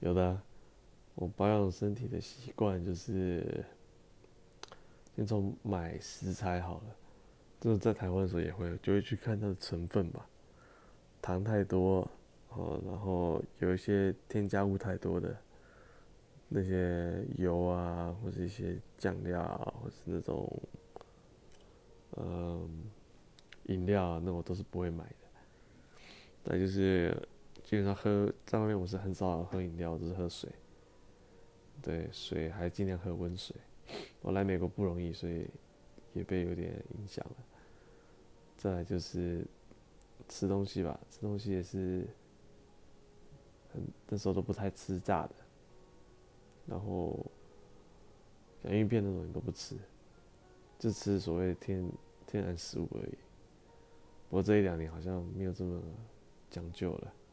有的，我保养身体的习惯就是先从买食材好了，就是在台湾的时候也会，就会去看它的成分吧，糖太多，哦，然后有一些添加物太多的那些油啊，或是一些酱料啊，或是那种嗯饮料啊，那我都是不会买的。那就是。基本上喝在外面我是很少喝饮料，都是喝水。对，水还尽量喝温水。我来美国不容易，所以也被有点影响了。再来就是吃东西吧，吃东西也是很那时候都不太吃炸的，然后洋芋片那种也都不吃，就吃所谓天天然食物而已。不过这一两年好像没有这么讲究了。